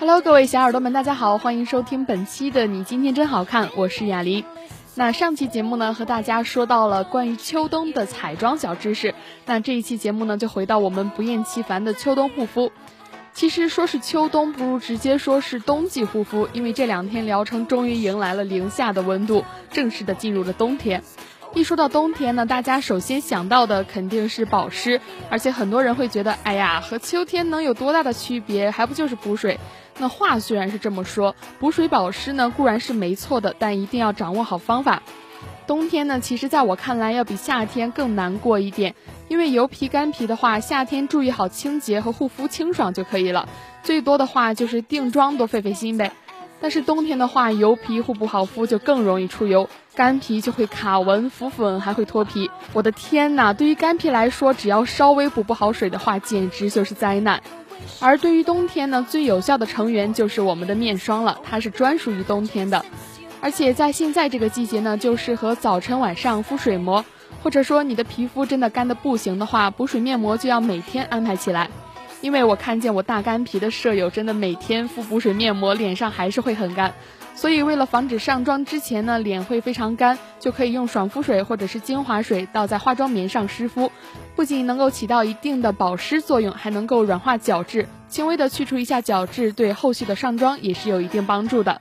Hello，各位小耳朵们，大家好，欢迎收听本期的你今天真好看，我是雅玲。那上期节目呢，和大家说到了关于秋冬的彩妆小知识。那这一期节目呢，就回到我们不厌其烦的秋冬护肤。其实说是秋冬，不如直接说是冬季护肤，因为这两天聊城终于迎来了零下的温度，正式的进入了冬天。一说到冬天呢，大家首先想到的肯定是保湿，而且很多人会觉得，哎呀，和秋天能有多大的区别？还不就是补水？那话虽然是这么说，补水保湿呢固然是没错的，但一定要掌握好方法。冬天呢，其实在我看来要比夏天更难过一点，因为油皮干皮的话，夏天注意好清洁和护肤清爽就可以了，最多的话就是定妆多费费心呗。但是冬天的话，油皮护不好肤就更容易出油，干皮就会卡纹、浮粉，还会脱皮。我的天呐，对于干皮来说，只要稍微补不好水的话，简直就是灾难。而对于冬天呢，最有效的成员就是我们的面霜了，它是专属于冬天的。而且在现在这个季节呢，就适合早晨晚上敷水膜，或者说你的皮肤真的干的不行的话，补水面膜就要每天安排起来。因为我看见我大干皮的舍友真的每天敷补水面膜，脸上还是会很干，所以为了防止上妆之前呢脸会非常干，就可以用爽肤水或者是精华水倒在化妆棉上湿敷，不仅能够起到一定的保湿作用，还能够软化角质，轻微的去除一下角质，对后续的上妆也是有一定帮助的。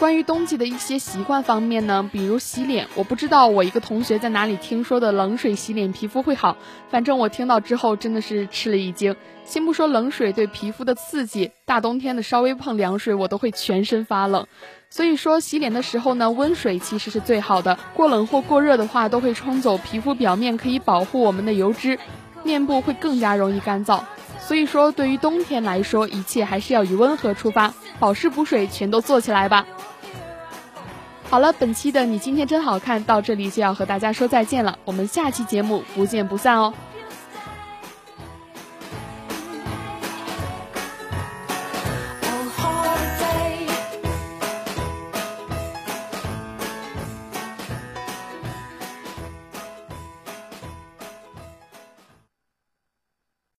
关于冬季的一些习惯方面呢，比如洗脸，我不知道我一个同学在哪里听说的冷水洗脸皮肤会好，反正我听到之后真的是吃了一惊。先不说冷水对皮肤的刺激，大冬天的稍微碰凉水我都会全身发冷。所以说洗脸的时候呢，温水其实是最好的，过冷或过热的话都会冲走皮肤表面可以保护我们的油脂，面部会更加容易干燥。所以说对于冬天来说，一切还是要以温和出发，保湿补水全都做起来吧。好了，本期的你今天真好看，到这里就要和大家说再见了。我们下期节目不见不散哦。